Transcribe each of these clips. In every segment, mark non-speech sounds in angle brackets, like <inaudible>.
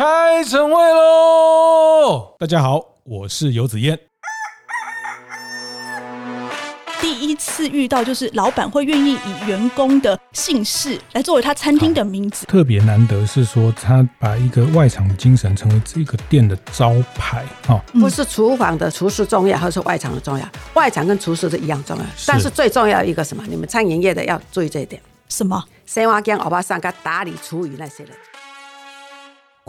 开晨会喽！大家好，我是游子燕。第一次遇到，就是老板会愿意以员工的姓氏来作为他餐厅的名字，特别难得是说他把一个外场的精神成为这个店的招牌。哈，不是厨房的厨师重要，还是外场的重要？外场跟厨师是一样重要，但是最重要一个什么？你们餐饮业的要注意这一点。什么？生活跟欧巴桑跟打理厨余那些人。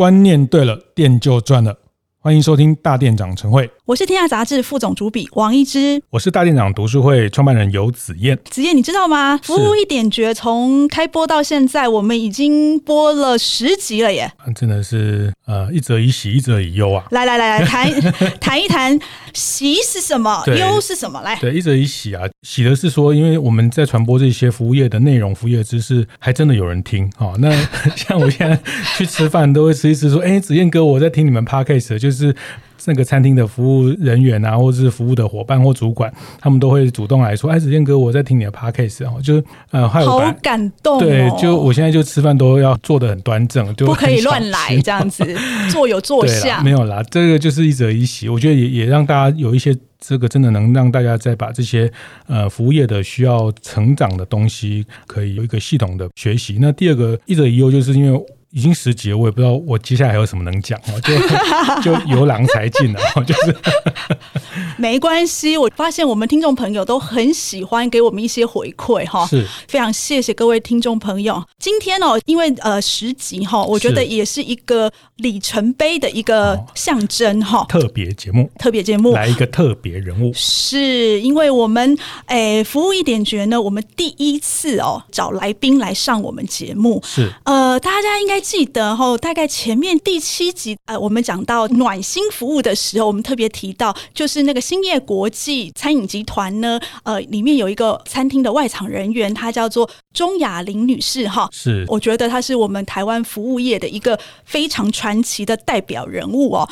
观念对了，店就赚了。欢迎收听大店长晨会。我是天下杂志副总主笔王一之，我是大店长读书会创办人游子燕。子燕，你知道吗？服务一点绝从开播到现在，我们已经播了十集了耶！真的是呃，一则以喜，一则以忧啊。来来来来，谈 <laughs> 谈一谈喜是什么，忧是什么？来，对，一则以喜啊，喜的是说，因为我们在传播这些服务业的内容、服务业知识，还真的有人听啊、哦。那 <laughs> 像我现在去吃饭，都会吃一吃说，哎，子燕哥，我在听你们 podcast，就是。那个餐厅的服务人员啊，或者是服务的伙伴或主管，他们都会主动来说：“哎，子健哥，我在听你的 podcast 哦，就是呃，还有好感动、哦。对，就我现在就吃饭都要做得很端正，就不可以乱来这样子，<laughs> 坐有坐相。没有啦，这个就是一则一喜，我觉得也也让大家有一些这个真的能让大家再把这些呃服务业的需要成长的东西，可以有一个系统的学习。那第二个一者一忧，就是因为。已经十集了，我也不知道我接下来还有什么能讲哦，<laughs> 就就由狼才尽了，<laughs> 就是。没关系。我发现我们听众朋友都很喜欢给我们一些回馈哈，是。非常谢谢各位听众朋友。今天哦，因为呃十集哈，我觉得也是一个里程碑的一个象征哈，特别节目，特别节目。来一个特别人物，是因为我们诶服务一点觉呢，我们第一次哦找来宾来上我们节目，是。呃大家应该。记得哈，大概前面第七集，呃，我们讲到暖心服务的时候，我们特别提到，就是那个兴业国际餐饮集团呢，呃，里面有一个餐厅的外场人员，她叫做钟雅玲女士哈。是，我觉得她是我们台湾服务业的一个非常传奇的代表人物哦，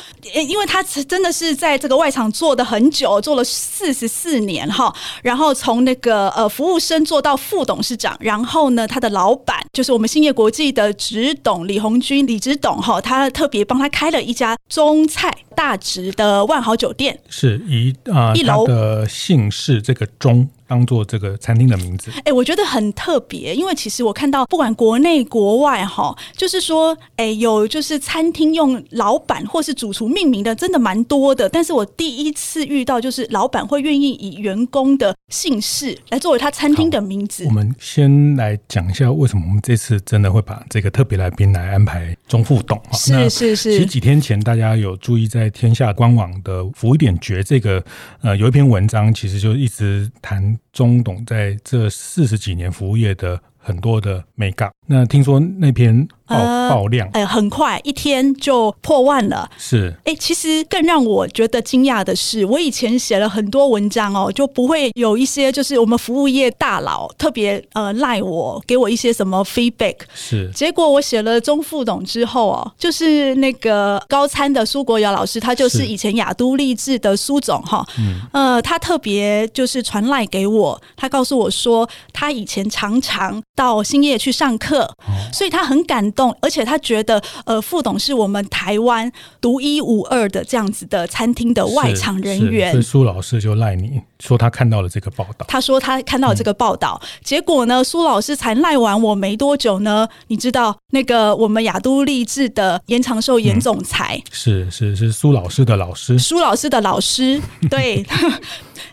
因为她真的是在这个外场做的很久，做了四十四年哈，然后从那个呃服务生做到副董事长，然后呢，她的老板就是我们兴业国际的直董。李红军，李直董哈，他特别帮他开了一家中菜大直的万豪酒店，是以啊、呃、一楼的姓氏这个钟。当做这个餐厅的名字，哎、欸，我觉得很特别，因为其实我看到不管国内国外哈，就是说，哎、欸，有就是餐厅用老板或是主厨命名的，真的蛮多的。但是我第一次遇到，就是老板会愿意以员工的姓氏来作为他餐厅的名字。我们先来讲一下为什么我们这次真的会把这个特别来宾来安排钟副董。是是是。其实几天前大家有注意在天下官网的“服务一点绝”这个呃有一篇文章，其实就一直谈。中董在这四十几年服务业的很多的美感，那听说那篇。爆爆量，哎、呃，很快一天就破万了。是，哎，其实更让我觉得惊讶的是，我以前写了很多文章哦，就不会有一些就是我们服务业大佬特别呃赖我，给我一些什么 feedback。是，结果我写了钟副董之后哦，就是那个高参的苏国尧老师，他就是以前亚都励志的苏总哈，嗯，呃，他特别就是传赖给我，他告诉我说，他以前常常到兴业去上课，哦，所以他很感动。而且他觉得，呃，副董是我们台湾独一无二的这样子的餐厅的外场人员。所以苏老师就赖你说他看到了这个报道。他说他看到了这个报道，嗯、结果呢，苏老师才赖完我没多久呢，你知道那个我们亚都励志的严长寿严总裁，嗯、是是是苏老师的老师，苏老师的老师，对。<laughs>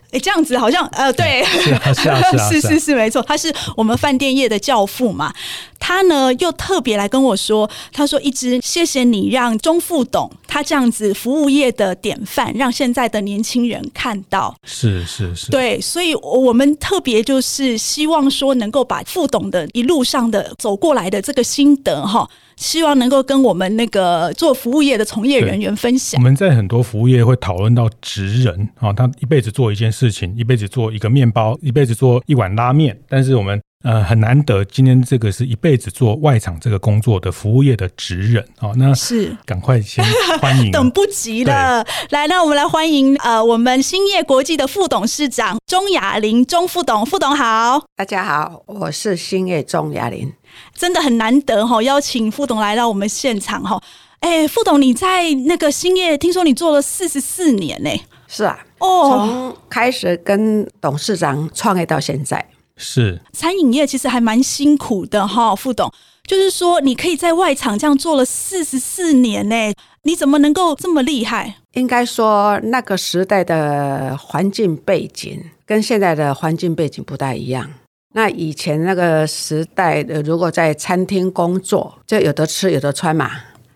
哎，这样子好像呃，对，是啊，是啊，是啊，<laughs> 是是是，没错，他是我们饭店业的教父嘛。他呢又特别来跟我说，他说：“一直谢谢你让钟副董他这样子服务业的典范，让现在的年轻人看到。”是是是，对，所以我们特别就是希望说，能够把副董的一路上的走过来的这个心得哈。希望能够跟我们那个做服务业的从业人员分享。我们在很多服务业会讨论到职人啊，他一辈子做一件事情，一辈子做一个面包，一辈子做一碗拉面。但是我们呃很难得，今天这个是一辈子做外场这个工作的服务业的职人哦。那是赶快先欢迎，<laughs> 等不及了。来，那我们来欢迎呃我们兴业国际的副董事长钟雅玲钟副董，副董好，大家好，我是兴业钟雅玲。真的很难得哈，邀请副董来到我们现场哈。哎，副董，你在那个兴业，听说你做了四十四年呢？是啊，哦，从开始跟董事长创业到现在，是餐饮业其实还蛮辛苦的哈，副董。就是说，你可以在外场这样做了四十四年呢，你怎么能够这么厉害？应该说，那个时代的环境背景跟现在的环境背景不太一样。那以前那个时代的，如果在餐厅工作，就有得吃有得穿嘛。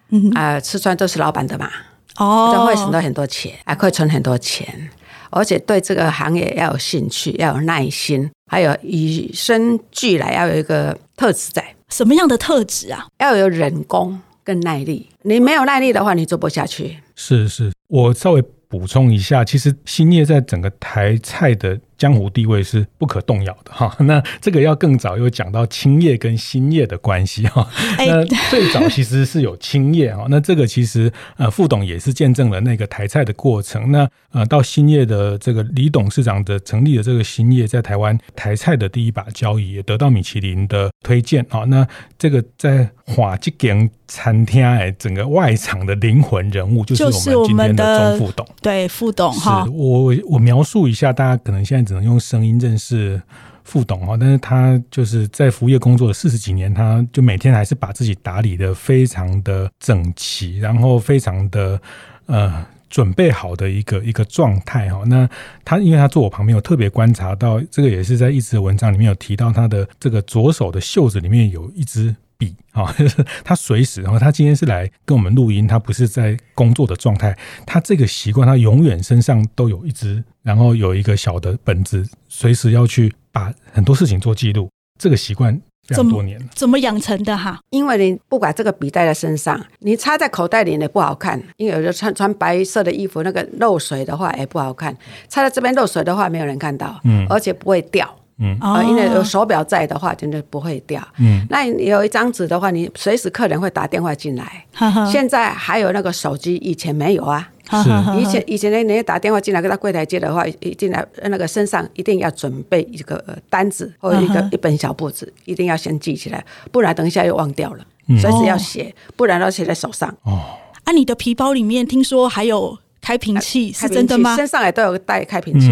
嗯啊、呃，吃穿都是老板的嘛，哦，就会省到很多钱，还可以存很多钱，而且对这个行业要有兴趣，要有耐心，还有与生俱来要有一个特质在。什么样的特质啊？要有人工跟耐力，你没有耐力的话，你做不下去。是是，我稍微补充一下，其实兴业在整个台菜的。江湖地位是不可动摇的哈，<laughs> 那这个要更早又讲到青叶跟新叶的关系哈。那 <laughs> 最早其实是有青叶哈，那这个其实呃副董也是见证了那个台菜的过程。那呃到新叶的这个李董事长的成立的这个新叶，在台湾台菜的第一把交椅，也得到米其林的推荐啊。那这个在华吉间餐厅哎，整个外场的灵魂人物就是我们今天的钟副董。对，副董哈，我我描述一下，大家可能现在。只能用声音认识副董哈，但是他就是在服务业工作了四十几年，他就每天还是把自己打理的非常的整齐，然后非常的呃准备好的一个一个状态哈。那他因为他坐我旁边，有特别观察到，这个也是在一直的文章里面有提到，他的这个左手的袖子里面有一只。笔啊，就是他随时，然后他今天是来跟我们录音，他不是在工作的状态。他这个习惯，他永远身上都有一支，然后有一个小的本子，随时要去把很多事情做记录。这个习惯这么多年了，怎么养成的哈？因为你不管这个笔带在身上，你插在口袋里也不好看。因为有的穿穿白色的衣服，那个漏水的话也不好看。插在这边漏水的话，没有人看到，嗯，而且不会掉。嗯，啊，因为有手表在的话，真的不会掉。嗯，那有一张纸的话，你随时客人会打电话进来。现在还有那个手机，以前没有啊。是，以前以前呢，你打电话进来，跟他柜台接的话，一进来那个身上一定要准备一个单子或者一个一本小簿子，一定要先记起来，不然等一下又忘掉了。随时要写，不然要写在手上。哦，啊，你的皮包里面听说还有开瓶器，是真的吗？身上也都有带开瓶器。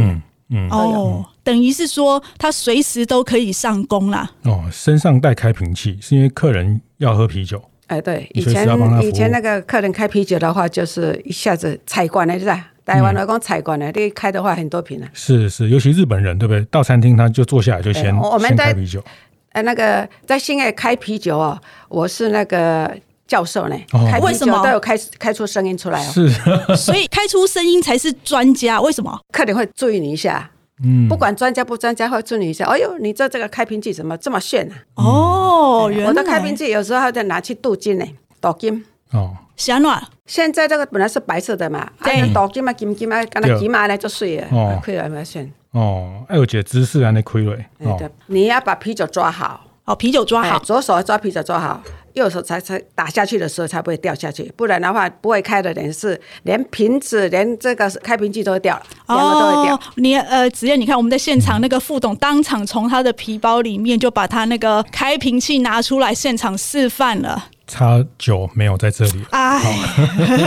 嗯，哦，等于是说他随时都可以上工啦。哦，身上带开瓶器是因为客人要喝啤酒。哎，对，以前以前那个客人开啤酒的话，就是一下子采罐了，是吧？台湾来讲采罐了，你开的话很多瓶了。是是，尤其日本人，对不对？到餐厅他就坐下来就先我们开啤酒。哎，那个在新爱开啤酒哦，我是那个教授呢。开啤酒都有开开出声音出来哦。是，<laughs> 所以开出声音才是专家。为什么？客人会注意你一下。嗯，不管专家不专家，会注意你一下。哎呦，你这这个开瓶器怎么这么炫呢？哦，原来我的开瓶器有时候还得拿去镀金呢，镀金。哦，小暖，现在这个本来是白色的嘛，对，镀金嘛，金金嘛，跟它金嘛来就碎了，哦，亏了蛮炫。哦，哎，我觉得姿势还得亏了。哦，你要把啤酒抓好。哦，啤酒抓好，左手抓啤酒抓好。右手才才打下去的时候才不会掉下去，不然的话不会开的人是连瓶子连这个开瓶器都会掉了，两个都会掉。你呃，子燕，你看我们在现场那个副董当场从他的皮包里面就把他那个开瓶器拿出来现场示范了。差酒没有在这里，哎，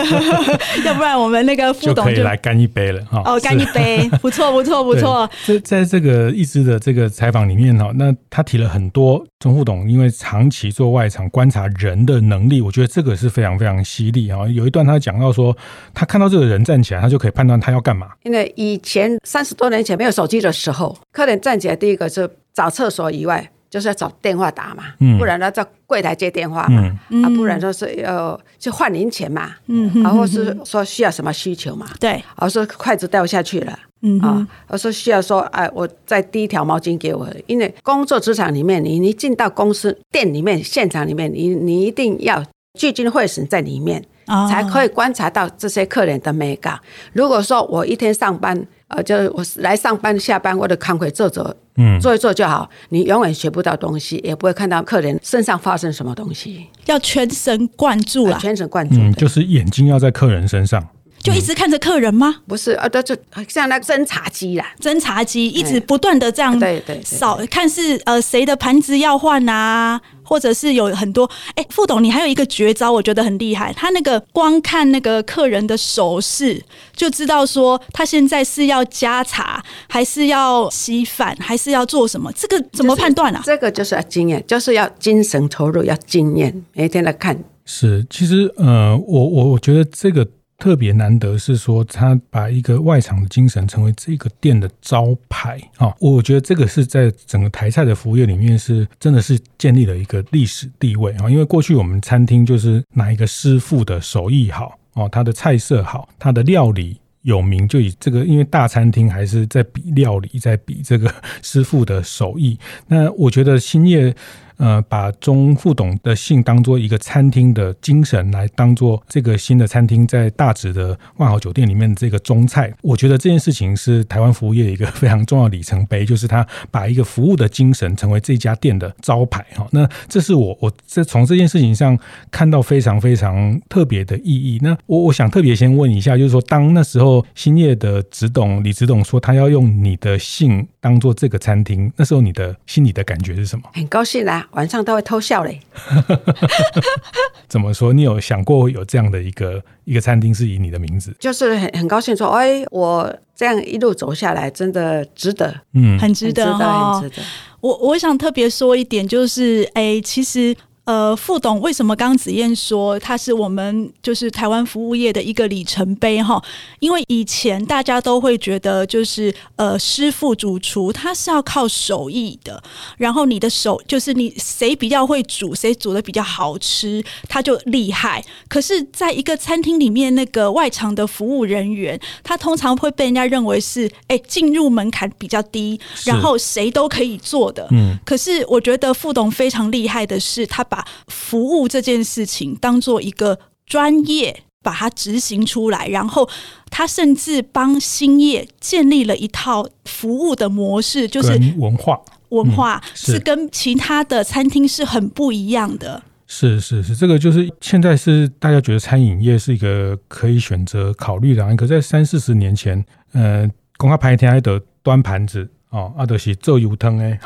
<laughs> 要不然我们那个副董就，就可以来干一杯了哈。哦，干一杯，不错不错不错。在在这个一支的这个采访里面哈，那他提了很多钟副董因为长期做外场观察人的能力，我觉得这个是非常非常犀利哈。有一段他讲到说，他看到这个人站起来，他就可以判断他要干嘛。因为以前三十多年前没有手机的时候，客人站起来第一个是找厕所以外。就是要找电话打嘛，嗯、不然呢在柜台接电话嘛，嗯、啊，不然就是要去换零钱嘛，嗯，然后是说需要什么需求嘛，对，而说筷子掉下去了，嗯，啊，而说需要说，哎，我再递一条毛巾给我，因为工作职场里面，你你进到公司店里面现场里面，你你一定要聚精会神在里面，哦、才可以观察到这些客人的美感。如果说我一天上班，呃，就是我来上班下班，我的康会做做。嗯，做一做就好。你永远学不到东西，也不会看到客人身上发生什么东西。要全神贯注啊，全神贯注。嗯，就是眼睛要在客人身上。就一直看着客人吗？不是，呃，就像那个侦察机啦，侦察机一直不断的这样对对扫，看是呃谁的盘子要换啊，或者是有很多。哎，副董，你还有一个绝招，我觉得很厉害。他那个光看那个客人的手势，就知道说他现在是要加茶，还是要稀饭，还是要做什么？这个怎么判断啊？这个就是要经验，就是要精神投入，要经验，每天来看。是，其实呃，我我我觉得这个。特别难得是说，他把一个外场的精神成为这个店的招牌啊！我觉得这个是在整个台菜的服务业里面是真的是建立了一个历史地位啊！因为过去我们餐厅就是哪一个师傅的手艺好哦，他的菜色好，他的料理有名，就以这个，因为大餐厅还是在比料理，在比这个 <laughs> 师傅的手艺。那我觉得兴业。呃，把中副董的姓当做一个餐厅的精神来当做这个新的餐厅在大直的万豪酒店里面的这个中菜，我觉得这件事情是台湾服务业一个非常重要里程碑，就是他把一个服务的精神成为这家店的招牌哈。那这是我我这从这件事情上看到非常非常特别的意义。那我我想特别先问一下，就是说当那时候兴业的执董李执董说他要用你的姓当做这个餐厅，那时候你的心里的感觉是什么？很高兴啊。晚上都会偷笑嘞。<laughs> 怎么说？你有想过有这样的一个一个餐厅是以你的名字？就是很很高兴说，哎，我这样一路走下来，真的值得，嗯，很值得，很值得。我我想特别说一点，就是，哎，其实。呃，副董为什么刚刚子燕说他是我们就是台湾服务业的一个里程碑哈？因为以前大家都会觉得就是呃师傅主厨他是要靠手艺的，然后你的手就是你谁比较会煮，谁煮的比较好吃，他就厉害。可是，在一个餐厅里面，那个外场的服务人员，他通常会被人家认为是哎进入门槛比较低，然后谁都可以做的。嗯，可是我觉得副董非常厉害的是他。把服务这件事情当做一个专业，把它执行出来，然后他甚至帮兴业建立了一套服务的模式，就是文化文化是跟其他的餐厅是很不一样的。是是是，这个就是现在是大家觉得餐饮业是一个可以选择考虑的，可在三四十年前，呃，公开拍天还得端盘子。哦，阿德西做油汤哎，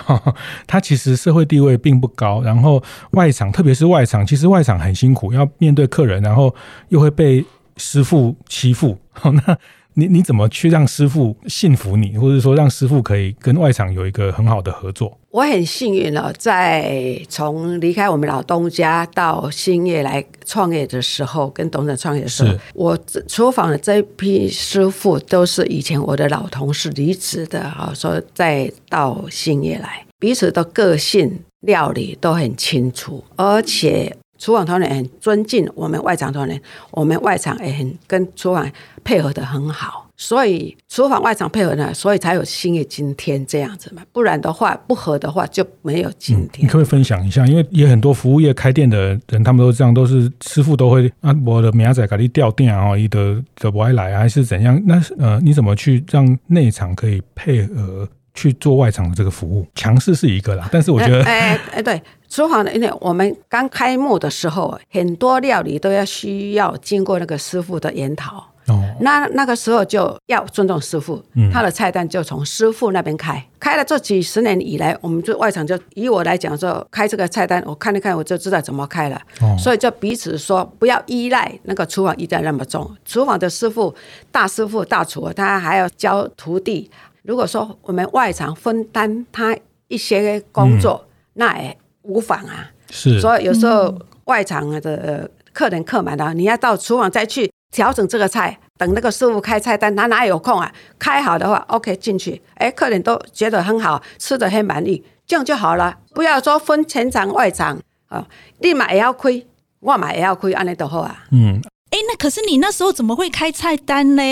他其实社会地位并不高，然后外场，特别是外场，其实外场很辛苦，要面对客人，然后又会被师傅欺负。那你你怎么去让师傅信服你，或者说让师傅可以跟外场有一个很好的合作？我很幸运了，在从离开我们老东家到兴业来创业的时候，跟董事长创业的时候，是我厨房的这批师傅都是以前我的老同事离职的啊，说再到兴业来，彼此的个性、料理都很清楚，而且厨房团队很尊敬我们外场团队，我们外场也很跟厨房配合得很好。所以厨房外场配合呢，所以才有新业今天这样子嘛。不然的话，不合的话就没有今天。你可可以分享一下？因为也很多服务业开店的人，他们都这样，都是师傅都会啊，我的明仔给你调店啊，你的的不爱来还是怎样？那呃，你怎么去让内场可以配合去做外场的这个服务？强势是一个啦，但是我觉得，哎哎，对，厨房的，因为我们刚开幕的时候，很多料理都要需要经过那个师傅的研讨。哦，那那个时候就要尊重师傅，嗯、他的菜单就从师傅那边开，开了这几十年以来，我们就外场就以我来讲说，开这个菜单，我看了看我就知道怎么开了，哦、所以就彼此说不要依赖那个厨房依赖那么重，厨房的师傅大师傅大厨他还要教徒弟，如果说我们外场分担他一些工作，嗯、那也无妨啊，是，所以有时候外场的客人客满了，你要到厨房再去。调整这个菜，等那个师傅开菜单，他哪有空啊？开好的话，OK 进去，哎，客人都觉得很好，吃的很满意，这样就好了。不要说分前场外场啊，立马也要亏，我买也要亏，安尼都好啊。嗯，哎，那可是你那时候怎么会开菜单呢？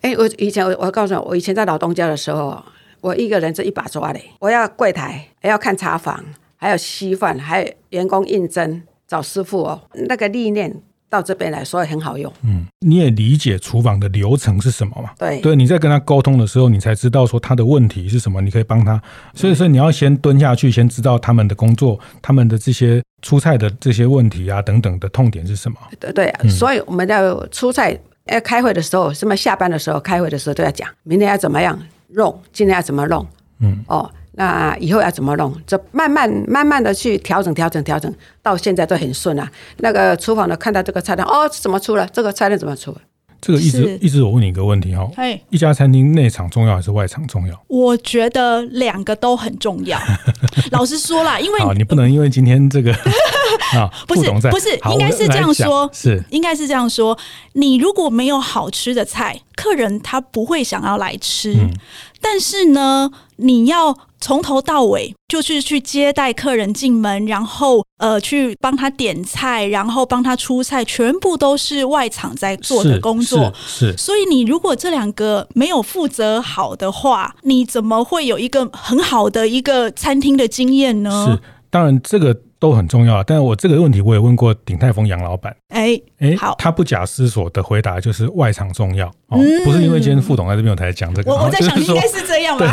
哎，我以前我我告诉你，我以前在老东家的时候，我一个人是一把抓的，我要柜台，还要看茶房，还有稀饭，还有员工应征找师傅哦，那个历练。到这边来，所以很好用。嗯，你也理解厨房的流程是什么嘛？对，对，你在跟他沟通的时候，你才知道说他的问题是什么，你可以帮他。所以说，你要先蹲下去，先知道他们的工作，他们的这些出菜的这些问题啊等等的痛点是什么。对对，所以我们要出菜要开会的时候，什么下班的时候开会的时候都要讲，明天要怎么样弄，今天要怎么弄，嗯，哦，那以后要怎么弄，这慢慢慢慢的去调整调整调整，到现在都很顺啊。那个厨房的看到这个菜单，哦，怎么出了？这个菜单怎么出？这个一直一直我问你一个问题哈，一家餐厅内场重要还是外场重要？我觉得两个都很重要。<laughs> 老实说啦，因为你不能因为今天这个 <laughs> 啊，不是不是，应该是这样说，是应该是这样说。你如果没有好吃的菜，客人他不会想要来吃。嗯、但是呢，你要。从头到尾就是去接待客人进门，然后呃去帮他点菜，然后帮他出菜，全部都是外场在做的工作。是，是是，所以你如果这两个没有负责好的话，你怎么会有一个很好的一个餐厅的经验呢？是，当然这个。都很重要，但是我这个问题我也问过鼎泰丰杨老板，哎哎，好，他不假思索的回答就是外场重要，哦，不是因为今天副总在这边我才讲这个，我我在想应该是这样吧。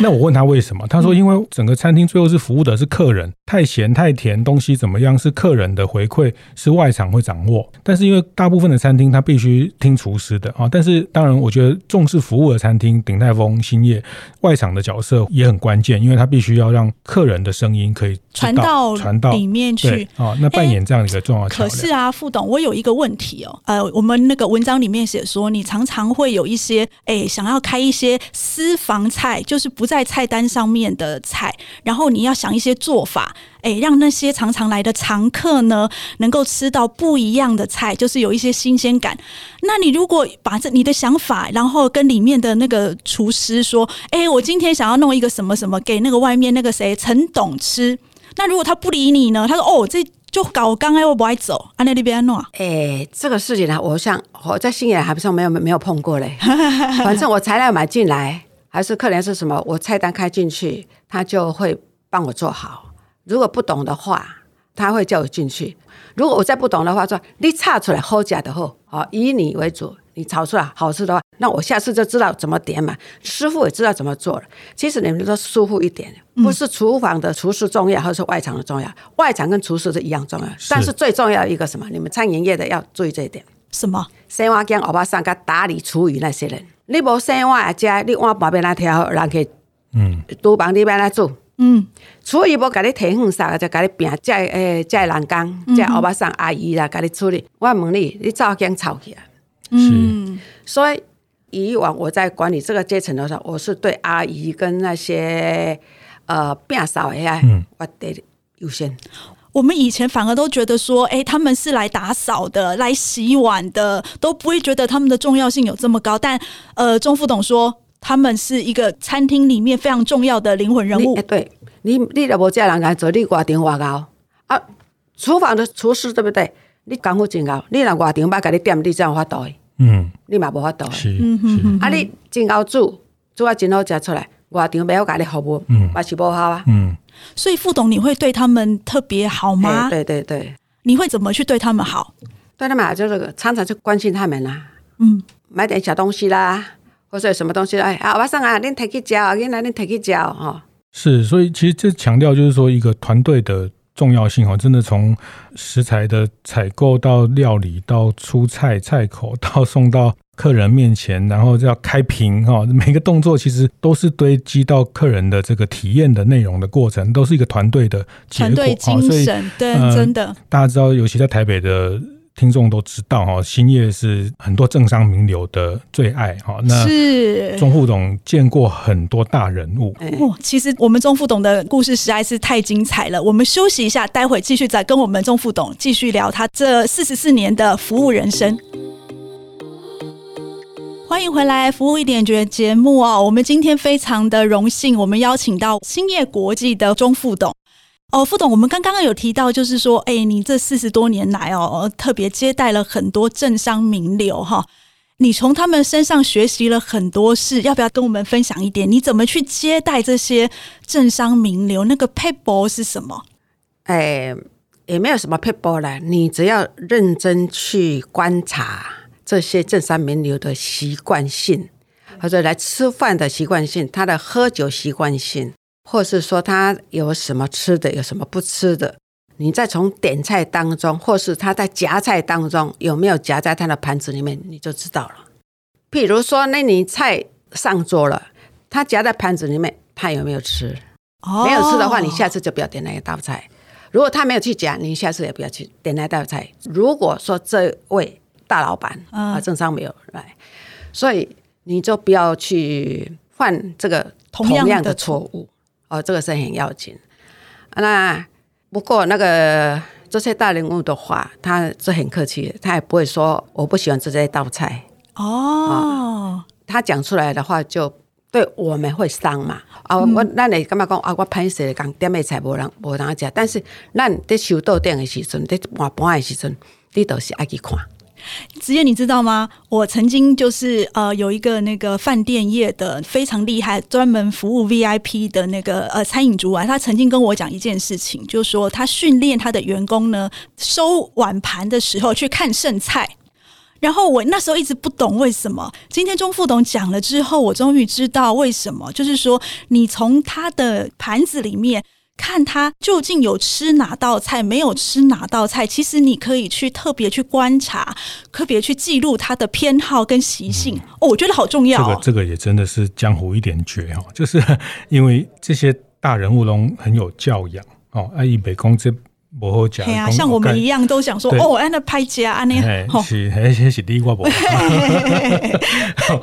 那我问他为什么，他说因为整个餐厅最后是服务的是客人，太咸太甜东西怎么样是客人的回馈，是外场会掌握，但是因为大部分的餐厅他必须听厨师的啊，但是当然我觉得重视服务的餐厅鼎泰丰、兴业外场的角色也很关键，因为他必须要让客人的声音可以传到传到。里面去哦，那扮演这样一个重要。可是啊，副董，我有一个问题哦，呃，我们那个文章里面写说，你常常会有一些哎，想要开一些私房菜，就是不在菜单上面的菜，然后你要想一些做法，哎，让那些常常来的常客呢，能够吃到不一样的菜，就是有一些新鲜感。那你如果把这你的想法，然后跟里面的那个厨师说，哎，我今天想要弄一个什么什么给那个外面那个谁陈董吃。那如果他不理你呢？他说：“哦，这就搞刚才我不爱走，安那里边弄。<laughs> ”哎，这个事情呢，我想我在新野还不是没有没有碰过嘞。<laughs> 反正我材料买进来，还是客人是什么，我菜单开进去，他就会帮我做好。如果不懂的话，他会叫我进去。如果我再不懂的话，说你查出来好假的货，好以你为主。你炒出来好吃的话，那我下次就知道怎么点嘛。师傅也知道怎么做了。其实你们都疏忽一点，不是厨房的厨师重要，还是外场的重要。外场跟厨师是一样重要，但是最重要的一个什么？你们餐饮业的要注意这一点。什么？洗碗匠、欧巴桑、跟打理厨余那些人，你无洗碗家，你碗旁边那条，人去嗯，厨房里边来做，嗯，厨余无给你提远啥，就给你拼，这诶，这人工，这欧巴桑阿姨啦，给你处理。我问你，你早间炒起来？嗯，所以以往我在管理这个阶层的时候，我是对阿姨跟那些呃变少的呀，我得优先。我们以前反而都觉得说，哎，他们是来打扫的，来洗碗的，都不会觉得他们的重要性有这么高。但呃，钟副董说，他们是一个餐厅里面非常重要的灵魂人物。哎，对你，你都无这人来做，你挂电话搞啊？厨房的厨师对不对？你功夫真高，你若外场把给你点，你才有法度的，嗯，你嘛无法度的，是，啊，你真高煮，煮啊真好食出来，外场没有给你服务，嗯，嘛是无好啊，嗯。所以副董，你会对他们特别好吗？对对对，你会怎么去对他们好？对他们好就是常常去关心他们啦，嗯，买点小东西啦，或者什么东西，哎，啊，晚上啊，恁提去交，恁来恁提去交，哦。是，所以其实这强调就是说一个团队的。重要性哦，真的从食材的采购到料理到出菜菜口到送到客人面前，然后就要开瓶哈，每个动作其实都是堆积到客人的这个体验的内容的过程，都是一个团队的结果。团队精神，对，真的。大家知道，尤其在台北的。听众都知道哈，兴业是很多政商名流的最爱哈。那是钟副董见过很多大人物。哦，其实我们钟副董的故事实在是太精彩了。我们休息一下，待会继续再跟我们钟副董继续聊他这四十四年的服务人生。欢迎回来，服务一点觉节目哦。我们今天非常的荣幸，我们邀请到兴业国际的钟副董。哦，副董，我们刚刚有提到，就是说，哎，你这四十多年来哦，特别接待了很多政商名流哈，你从他们身上学习了很多事，要不要跟我们分享一点？你怎么去接待这些政商名流？那个撇步是什么？哎，也没有什么撇步了，你只要认真去观察这些政商名流的习惯性，或者来吃饭的习惯性，他的喝酒习惯性。或是说他有什么吃的，有什么不吃的，你再从点菜当中，或是他在夹菜当中有没有夹在他的盘子里面，你就知道了。譬如说，那你菜上桌了，他夹在盘子里面，他有没有吃？哦，没有吃的话，你下次就不要点那一道菜。如果他没有去夹，你下次也不要去点那道菜。如果说这位大老板啊，正商没有来，所以你就不要去犯这个同样的错误。哦，这个是很要紧。那不过那个这些大人物的话，他是很客气，他也不会说我不喜欢吃这一道菜。哦，他讲出来的话就对我们会伤嘛。啊，我那你干嘛讲啊？我拍摄讲点的菜无人无人吃，但是咱在收桌顶的时阵，在换盘的时阵，你都是爱去看。子燕，你知道吗？我曾经就是呃，有一个那个饭店业的非常厉害，专门服务 VIP 的那个呃餐饮主管，他曾经跟我讲一件事情，就是说他训练他的员工呢，收碗盘的时候去看剩菜。然后我那时候一直不懂为什么，今天钟副董讲了之后，我终于知道为什么，就是说你从他的盘子里面。看他究竟有吃哪道菜，没有吃哪道菜，其实你可以去特别去观察，特别去记录他的偏好跟习性。嗯、哦，我觉得好重要、哦。这个这个也真的是江湖一点绝哦，就是因为这些大人物都很有教养哦，爱以北宫这。不好讲，啊，像我们一样都想说哦，按那拍家按那，是还是是第一挂不？<laughs>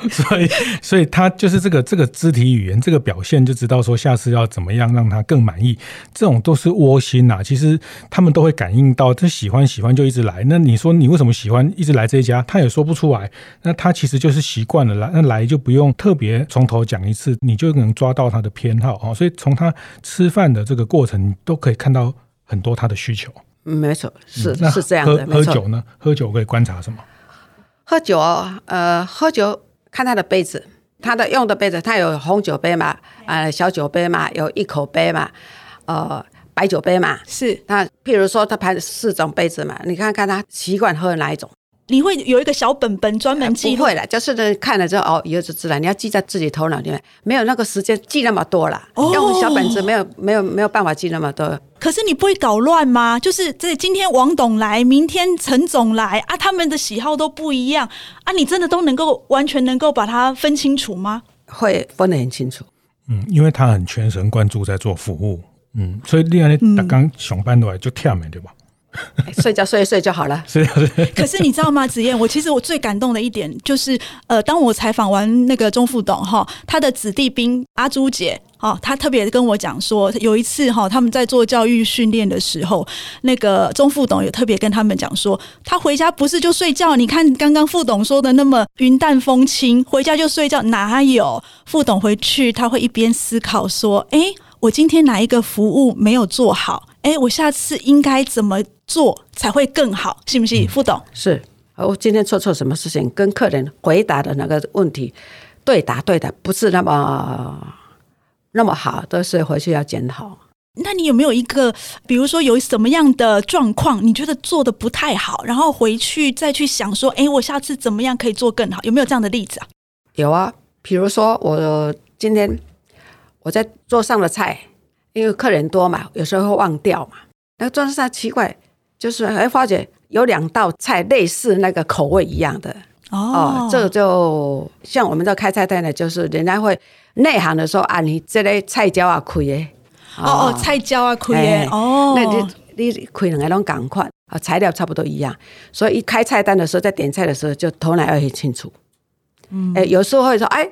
所以，所以他就是这个这个肢体语言，这个表现就知道说下次要怎么样让他更满意。这种都是窝心呐，其实他们都会感应到，他喜欢喜欢就一直来。那你说你为什么喜欢一直来这一家？他也说不出来。那他其实就是习惯了来，那来就不用特别从头讲一次，你就能抓到他的偏好啊。所以从他吃饭的这个过程，你都可以看到。很多他的需求，没错，是、嗯、是这样的。喝酒呢？喝酒可以观察什么？喝酒，呃，喝酒看他的杯子，他的用的杯子，他有红酒杯嘛，呃，小酒杯嘛，有一口杯嘛，呃，白酒杯嘛，是。那譬如说，他排四种杯子嘛，你看看他习惯喝哪一种。你会有一个小本本专门记录？不会了，就是，看了之后哦，以后就知道。你要记在自己头脑里面，没有那个时间记那么多了。哦，用小本子没有没有没有办法记那么多。可是你不会搞乱吗？就是这今天王董来，明天陈总来啊，他们的喜好都不一样啊，你真的都能够完全能够把它分清楚吗？会分得很清楚。嗯，因为他很全神贯注在做服务。嗯，所以另外你刚刚上班都来就跳没对吧？<laughs> 睡觉睡一睡就好了。睡觉睡。可是你知道吗，子燕？我其实我最感动的一点就是，呃，当我采访完那个钟副董哈，他的子弟兵阿朱姐，哈，他特别跟我讲说，有一次哈，他们在做教育训练的时候，那个钟副董也特别跟他们讲说，他回家不是就睡觉？你看刚刚副董说的那么云淡风轻，回家就睡觉，哪有？副董回去他会一边思考说，哎，我今天哪一个服务没有做好？哎，我下次应该怎么做才会更好？信不信，副董？是，我今天做错什么事情？跟客人回答的那个问题，对答对的不是那么那么好，都是回去要检讨。那你有没有一个，比如说有什么样的状况，你觉得做的不太好，然后回去再去想说，哎，我下次怎么样可以做更好？有没有这样的例子啊？有啊，比如说我今天我在桌上的菜。因为客人多嘛，有时候会忘掉嘛。那个桌上奇怪，就是哎，发觉有两道菜类似那个口味一样的哦，哦。这个就像我们这开菜单的，就是人家会内行的说啊，你这类菜椒啊亏耶。哦哦，哦，菜椒啊亏耶。哦，那你你亏两个都赶快啊，材料差不多一样，所以一开菜单的时候，在点菜的时候就头脑要很清楚。嗯，哎，有时候会说哎，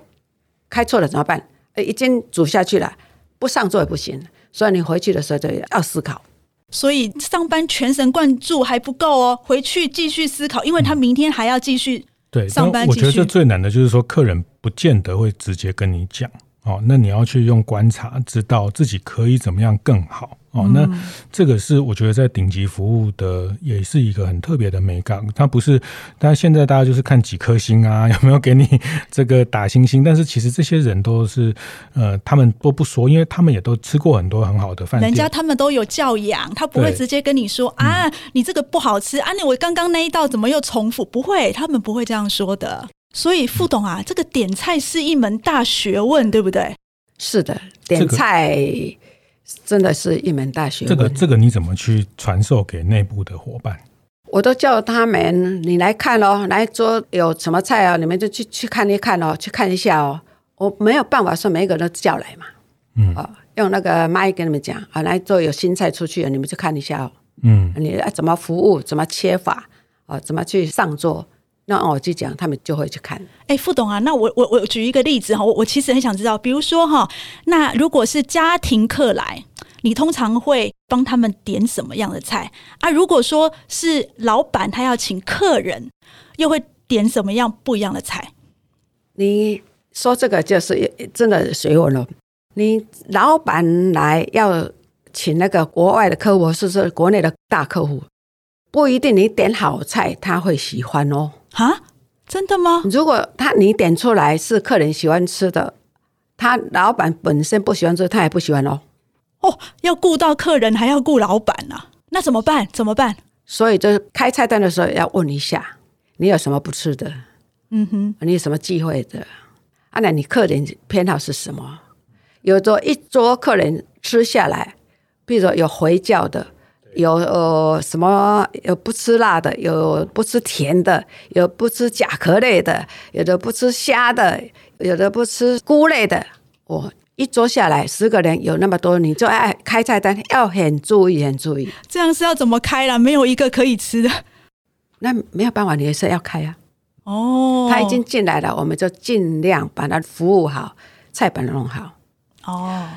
开错了怎么办？哎，已经煮下去了。不上桌也不行，所以你回去的时候就要思考。所以上班全神贯注还不够哦，回去继续思考，因为他明天还要继续对上班。对，我觉得这最难的就是说，客人不见得会直接跟你讲哦，那你要去用观察，知道自己可以怎么样更好。哦，那这个是我觉得在顶级服务的，也是一个很特别的美感。它不是，但现在大家就是看几颗星啊，<laughs> 有没有给你这个打星星？但是其实这些人都是，呃，他们都不说，因为他们也都吃过很多很好的饭店，人家他们都有教养，他不会直接跟你说啊，你这个不好吃啊，你我刚刚那一道怎么又重复？不会，他们不会这样说的。所以副董啊，这个点菜是一门大学问，对不对？是的，点菜。真的是一门大学问。这个这个你怎么去传授给内部的伙伴？我都叫他们，你来看哦，来桌有什么菜哦，你们就去去看一看哦，去看一下哦。我没有办法说每一个人都叫来嘛，嗯，哦，用那个麦跟你们讲啊，来桌有新菜出去了，你们去看一下哦，嗯，你要怎么服务，怎么切法，哦，怎么去上桌，那我去讲，他们就会去看。哎，副董啊，那我我我举一个例子哈，我我其实很想知道，比如说哈，那如果是家庭客来。你通常会帮他们点什么样的菜啊？如果说是老板他要请客人，又会点什么样不一样的菜？你说这个就是真的学问了。你老板来要请那个国外的客户，是说国内的大客户，不一定你点好菜他会喜欢哦。啊，真的吗？如果他你点出来是客人喜欢吃的，他老板本身不喜欢吃，他也不喜欢哦。哦，要顾到客人，还要顾老板呢、啊，那怎么办？怎么办？所以，就是开菜单的时候要问一下，你有什么不吃的？嗯哼，你有什么忌讳的？啊，那你客人偏好是什么？有桌一桌客人吃下来，比如说有回教的，有呃什么有不吃辣的，有不吃甜的，有不吃甲壳类的，有的不吃虾的，有的不吃菇类的，我。一桌下来十个人有那么多，你就爱开菜单要很注意，很注意。这样是要怎么开啦？没有一个可以吃的，那没有办法，你也是要开啊。哦，他已经进来了，我们就尽量把他服务好，菜本弄好。哦，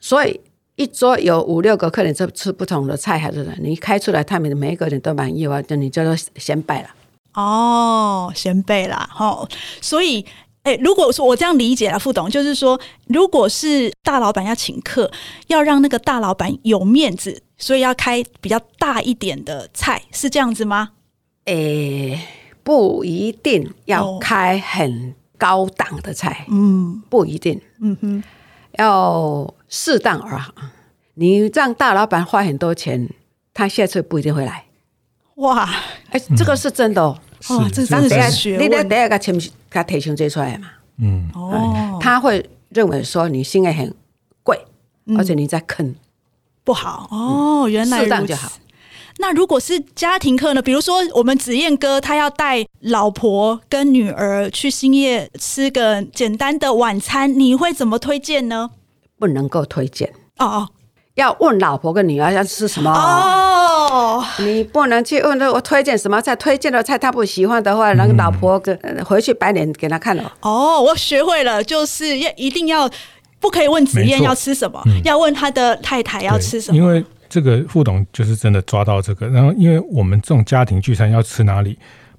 所以一桌有五六个客人吃吃不同的菜，还是你开出来，他们每一个人都满意的话，就你就说先备了。哦，先备了，好，所以。哎，如果说我这样理解了，副董就是说，如果是大老板要请客，要让那个大老板有面子，所以要开比较大一点的菜，是这样子吗？诶，不一定要开很高档的菜，嗯，不一定，嗯哼，要适当而好。你让大老板花很多钱，他下次不一定会来。哇，哎，这个是真的哦。哦，这真的是学问。你得第一个前他提前追出来嘛？嗯，哦，他会认为说你心里很贵，嗯、而且你在坑不好哦。原来适当就好。那如果是家庭客呢？比如说我们子燕哥他要带老婆跟女儿去兴业吃个简单的晚餐，你会怎么推荐呢？不能够推荐哦哦。要问老婆跟女儿要吃什么哦，你不能去问我推荐什么菜，推荐的菜她不喜欢的话，那个老婆跟回去摆脸给她看了。哦，我学会了，就是要一定要不可以问子燕要吃什么，嗯、要问他的太太要吃什么。因为这个副董就是真的抓到这个，然后因为我们这种家庭聚餐要吃哪里，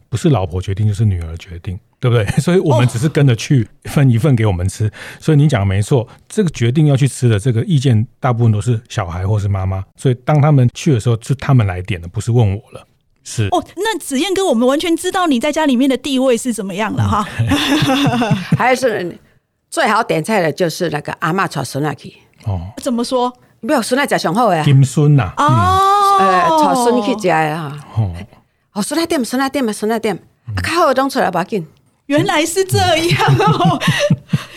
不是老婆决定就是女儿决定。对不对？<laughs> 所以我们只是跟着去分一份给我们吃。哦、所以你讲的没错，这个决定要去吃的这个意见，大部分都是小孩或是妈妈。所以当他们去的时候，是他们来点的，不是问我了。是哦，那子燕哥，我们完全知道你在家里面的地位是怎么样了哈。嗯、<laughs> 还是最好点菜的就是那个阿嬷炒孙仔去哦。怎么说？没有孙仔吃上好呀。金孙呐。哦。呃，炒孙去吃呀。哦。哦，孙仔点，孙仔点嘛，孙仔点。较好东出来，不要紧。原来是这样哦，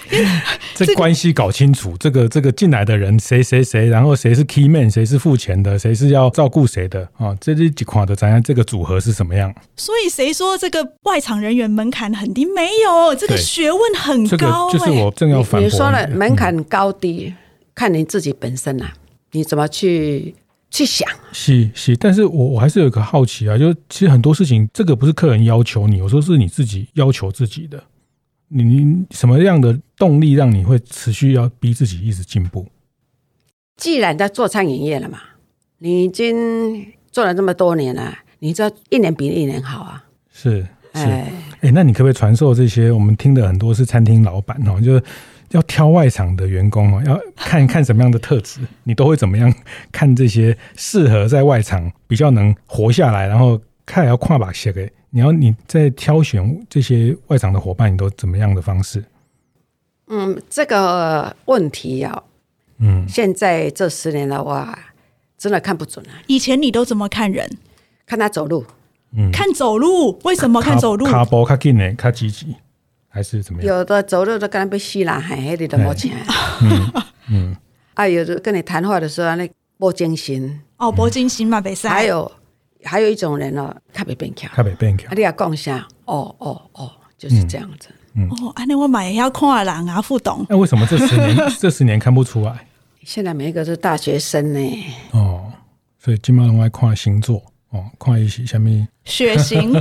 <laughs> 这关系搞清楚，这个这个进来的人谁谁谁，然后谁是 key man，谁是付钱的，谁是要照顾谁的啊？这是几款的，咱看这个组合是什么样？所以谁说这个外场人员门槛很低？没有，这个学问很高。这个就是我正要反驳。你说了门槛高低，看你自己本身啊，你怎么去？去想是是，但是我我还是有一个好奇啊，就其实很多事情，这个不是客人要求你，有时候是你自己要求自己的。你你什么样的动力让你会持续要逼自己一直进步？既然在做餐饮业了嘛，你已经做了这么多年了，你这一年比一年好啊。是是，哎哎，那你可不可以传授这些？我们听的很多是餐厅老板哦，就是。要挑外场的员工哦，要看 <laughs> 看什么样的特质，你都会怎么样看这些适合在外场比较能活下来，然后看要跨把些给你要你在挑选这些外场的伙伴，你都怎么样的方式？嗯，这个问题啊嗯，现在这十年的话，真的看不准啊。以前你都怎么看人？看他走路，嗯，看走路，为什么看走路？卡波卡紧呢，卡积极。还是怎么样？有的走路都跟他被吸了，还还得多钱。嗯嗯 <laughs> 啊，有的跟你谈话的时候，那不精心哦，不精心嘛，别说。还有还有一种人哦，特别变巧，特别变巧。啊，你要讲一下，哦哦哦，就是这样子。嗯、哦，安尼我买要看人啊，副董。那、啊、为什么这十年 <laughs> 这十年看不出来？现在每一个是大学生呢。哦，所以金马龙爱看星座哦，看一些什么血型。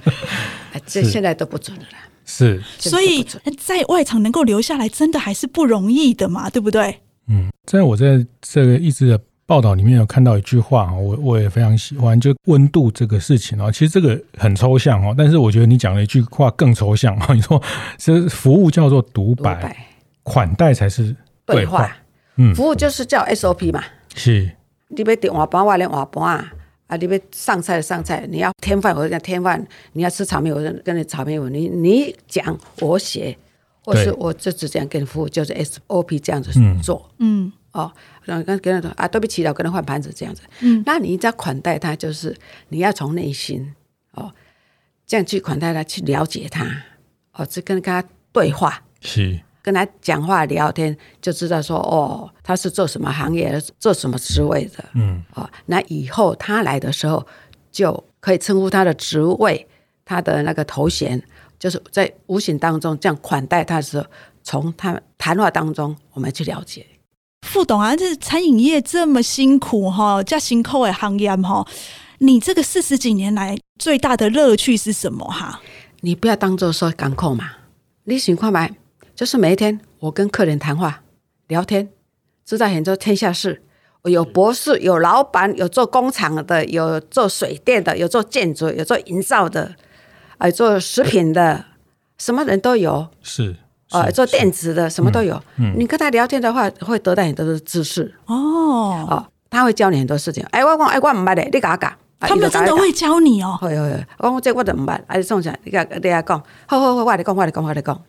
<laughs> 这现在都不准了啦。是，所以在外场能够留下来，真的还是不容易的嘛，对不对？嗯，在我在这个一直的报道里面有看到一句话，我我也非常喜欢，就温度这个事情啊，其实这个很抽象哦，但是我觉得你讲了一句话更抽象啊，<laughs> 你说这服务叫做独白，款待才是对话，嗯，服务就是叫 SOP 嘛，是，你要点碗盘，我点碗盘啊。啊！你要上菜上菜，你要添饭，我就讲添饭；你要吃炒面，我就跟你炒面。你你讲我写，或是我就只这样跟你服务，就是 SOP 这样子做。嗯，哦，然后跟跟他说啊，对不起了，跟他换盘子这样子。嗯，那你再款待他，就是你要从内心哦，这样去款待他，去了解他，哦，去跟他对话。是。跟他讲话聊天，就知道说哦，他是做什么行业，做什么职位的。嗯，哦，那以后他来的时候，就可以称呼他的职位，他的那个头衔，就是在无形当中这样款待他的时候，从他谈话当中，我们去了解。副董啊，这餐饮业这么辛苦哈，加辛苦的行业哈，你这个四十几年来最大的乐趣是什么哈？你不要当做说港口嘛，你想看买。就是每一天，我跟客人谈话、聊天，知道很多天下事。有博士，有老板，有做工厂的，有做水电的，有做建筑，有做营造的，啊，做食品的，什么人都有。是啊，做电子的，什么都有。嗯，你跟他聊天的话，会得到很多的知识。哦，哦，他会教你很多事情。哎，我讲，哎，我唔捌的，你讲讲。他们真的会教你哦。会会会，我讲这我都唔捌，哎，送上，你讲，你讲，好好好，我来讲，我来讲，我来讲。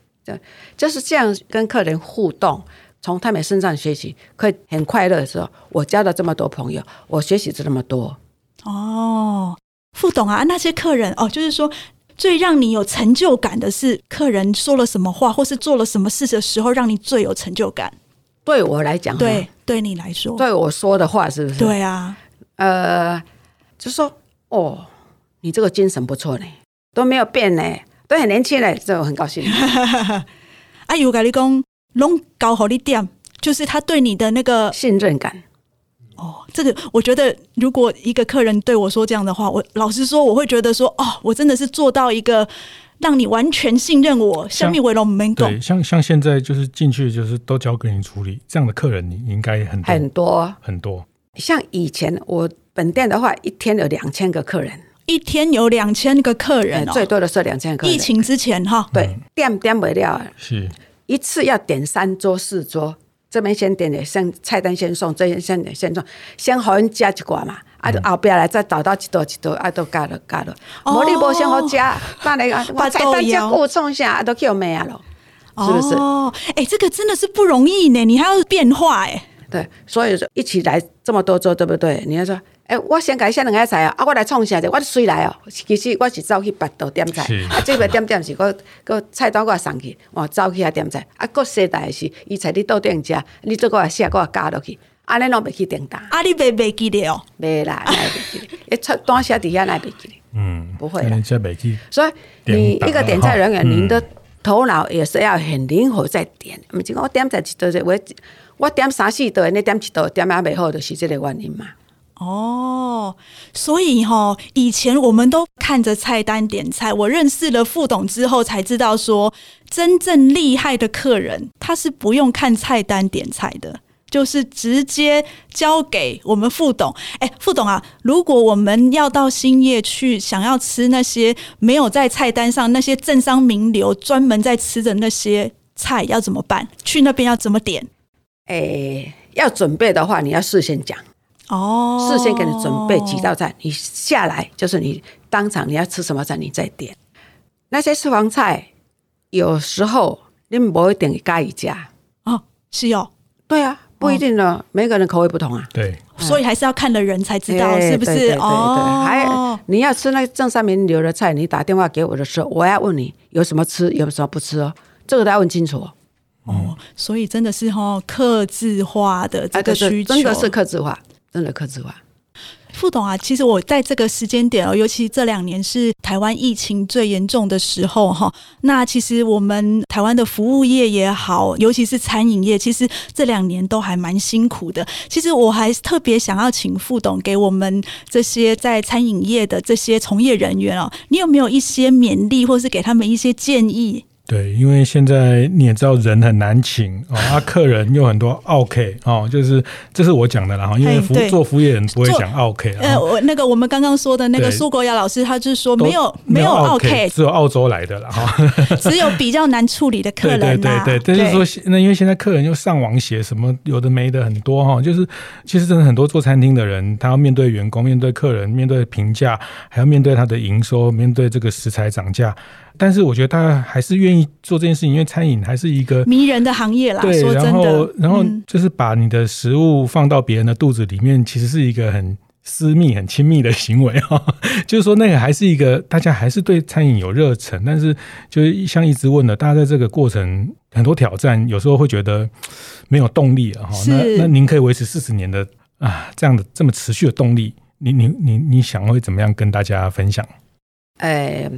就是这样跟客人互动，从他们身上学习，可以很快乐的时候，我交了这么多朋友，我学习这么多。哦，副董啊，那些客人哦，就是说最让你有成就感的是客人说了什么话，或是做了什么事的时候，让你最有成就感。对我来讲，对，对你来说，对我说的话是不是？对啊，呃，就说哦，你这个精神不错呢，都没有变呢。都很年轻嘞，这我很高兴。阿尤跟你讲，拢搞好一点，就是他对你的那个信任感。哦，这个我觉得，如果一个客人对我说这样的话，我老实说，我会觉得说，哦，我真的是做到一个让你完全信任我。下面为了我们对，像像现在就是进去就是都交给你处理这样的客人，你应该很多很多很多。像以前我本店的话，一天有两千个客人。一天有两千个客人，哦，最多的是两千个。疫情之前哈，对，点点不了，是一次要点三桌四桌，这边先点点，先菜单先送，这边先点先送，先好人加一挂嘛，啊，后边来再找到几多几多，啊，都加了加了，无你无先好加，那那个 <laughs> 把菜单先补充一下，都叫没啊了，是不是？哦，哎，这个真的是不容易呢，你还要变化哎。对，所以说一起来这么多桌，对不对？你要说。哎，我先改下两个菜啊！啊，我来创啥者？我水来哦。其实我是走去别道点菜，啊，这边点点是个个菜单我送去，我走去遐点菜。啊，个世代是伊菜你到店家，你做个写个加落去，安尼拢袂去订单。啊，你袂袂记得哦？袂啦，袂记得。<laughs> 一出单写底下来袂记得。嗯，不会啦。所以你一个点菜人员，您的头脑也是要很灵活在点。毋是讲我点菜一道，我我点三四道，你点一道点啊袂好，就是即个原因嘛。哦，所以哈、哦，以前我们都看着菜单点菜。我认识了副董之后，才知道说，真正厉害的客人，他是不用看菜单点菜的，就是直接交给我们副董。哎，副董啊，如果我们要到兴业去，想要吃那些没有在菜单上那些政商名流专门在吃的那些菜，要怎么办？去那边要怎么点？哎，要准备的话，你要事先讲。哦，事先给你准备几道菜，你下来就是你当场你要吃什么菜，你再点。那些私房菜有时候你不一定加一加。哦，是哦，对啊，不一定呢，哦、每个人口味不同啊。对，所以还是要看的人才知道是不是？对对对对，哦，还你要吃那个政商名流的菜，你打电话给我的时候，我要问你有什么吃，有什么不吃哦，这个都要问清楚。哦，所以真的是哈客制化的这个需求，真的是客制化，真的客制化。副董啊，其实我在这个时间点哦，尤其这两年是台湾疫情最严重的时候哈。那其实我们台湾的服务业也好，尤其是餐饮业，其实这两年都还蛮辛苦的。其实我还特别想要请副董给我们这些在餐饮业的这些从业人员哦，你有没有一些勉励，或是给他们一些建议？对，因为现在你也知道人很难请哦，啊，<laughs> 客人又很多，OK 哦，就是这是我讲的啦哈，因为服做服务业人不会讲 OK。呃，我那个我们刚刚说的那个苏国尧老师，他就是说没有没有 OK，只有澳洲来的了哈，<laughs> 只有比较难处理的客人。对对对对，就是说那因为现在客人又上网写什么有的没的很多哈，就是其实真的很多做餐厅的人，他要面对员工、面对客人、面对评价，还要面对他的营收、面对这个食材涨价。但是我觉得他还是愿意做这件事情，因为餐饮还是一个迷人的行业啦。对，说真的，然后然后就是把你的食物放到别人的肚子里面，其实是一个很私密、很亲密的行为哈。<laughs> 就是说，那个还是一个大家还是对餐饮有热忱，但是就是像一直问的，大家在这个过程很多挑战，有时候会觉得没有动力了哈。那那您可以维持四十年的啊这样的这么持续的动力，你你你你想会怎么样跟大家分享？哎。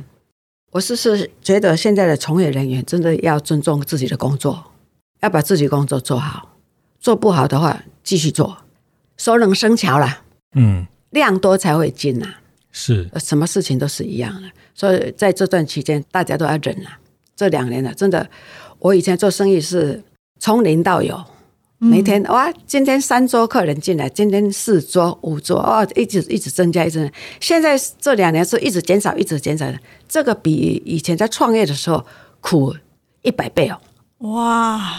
我是是觉得现在的从业人员真的要尊重自己的工作，要把自己工作做好，做不好的话继续做，熟能生巧啦。嗯，量多才会精呐。是，什么事情都是一样的，所以在这段期间大家都要忍啊。这两年了，真的，我以前做生意是从零到有。每天哇，今天三桌客人进来，今天四桌、五桌，哦，一直一直增加，一直。现在这两年是一直减少，一直减少的。这个比以前在创业的时候苦一百倍哦。哇！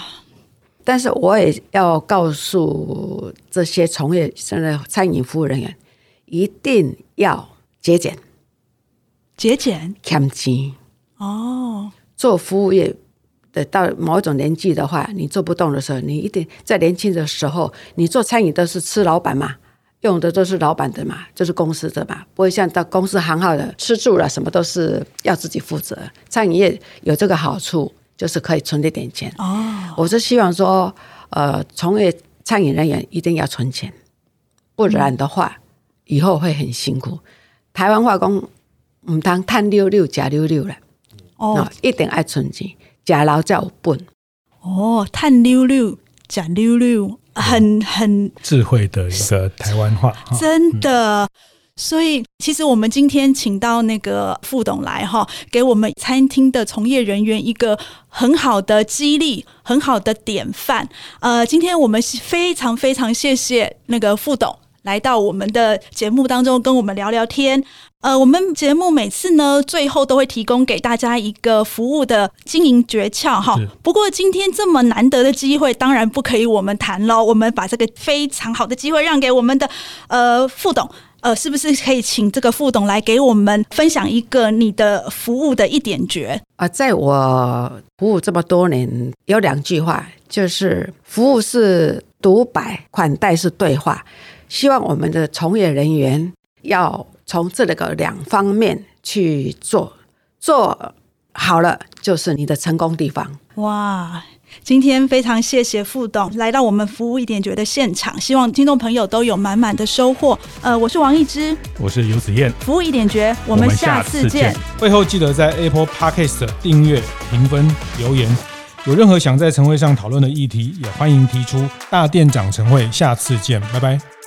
但是我也要告诉这些从业现在餐饮服务人员，一定要节俭，节俭，慳钱哦。做服务业。等到某一种年纪的话，你做不动的时候，你一定在年轻的时候，你做餐饮都是吃老板嘛，用的都是老板的嘛，就是公司的嘛，不会像到公司行号的吃住了什么都是要自己负责。餐饮业有这个好处，就是可以存一点钱。哦，我是希望说，呃，从业餐饮人员一定要存钱，不然的话，以后会很辛苦。台湾化工，唔通趁溜溜假溜溜了，哦，一定爱存钱。假劳叫笨哦，探溜溜，假溜溜，很很智慧的一个台湾话，真的。所以，其实我们今天请到那个副董来哈，给我们餐厅的从业人员一个很好的激励，很好的典范。呃，今天我们非常非常谢谢那个副董来到我们的节目当中，跟我们聊聊天。呃，我们节目每次呢，最后都会提供给大家一个服务的经营诀窍哈。不过今天这么难得的机会，当然不可以我们谈喽。我们把这个非常好的机会让给我们的呃副董，呃，是不是可以请这个副董来给我们分享一个你的服务的一点诀？啊，在我服务这么多年，有两句话，就是服务是独白，款待是对话。希望我们的从业人员要。从这个两方面去做，做好了就是你的成功地方。哇，今天非常谢谢副董来到我们服务一点觉的现场，希望听众朋友都有满满的收获。呃，我是王一之，我是游子燕，服务一点觉，我们下次见。会后记得在 Apple Podcast 订阅、评分、留言。有任何想在晨会上讨论的议题，也欢迎提出。大店长晨会，下次见，拜拜。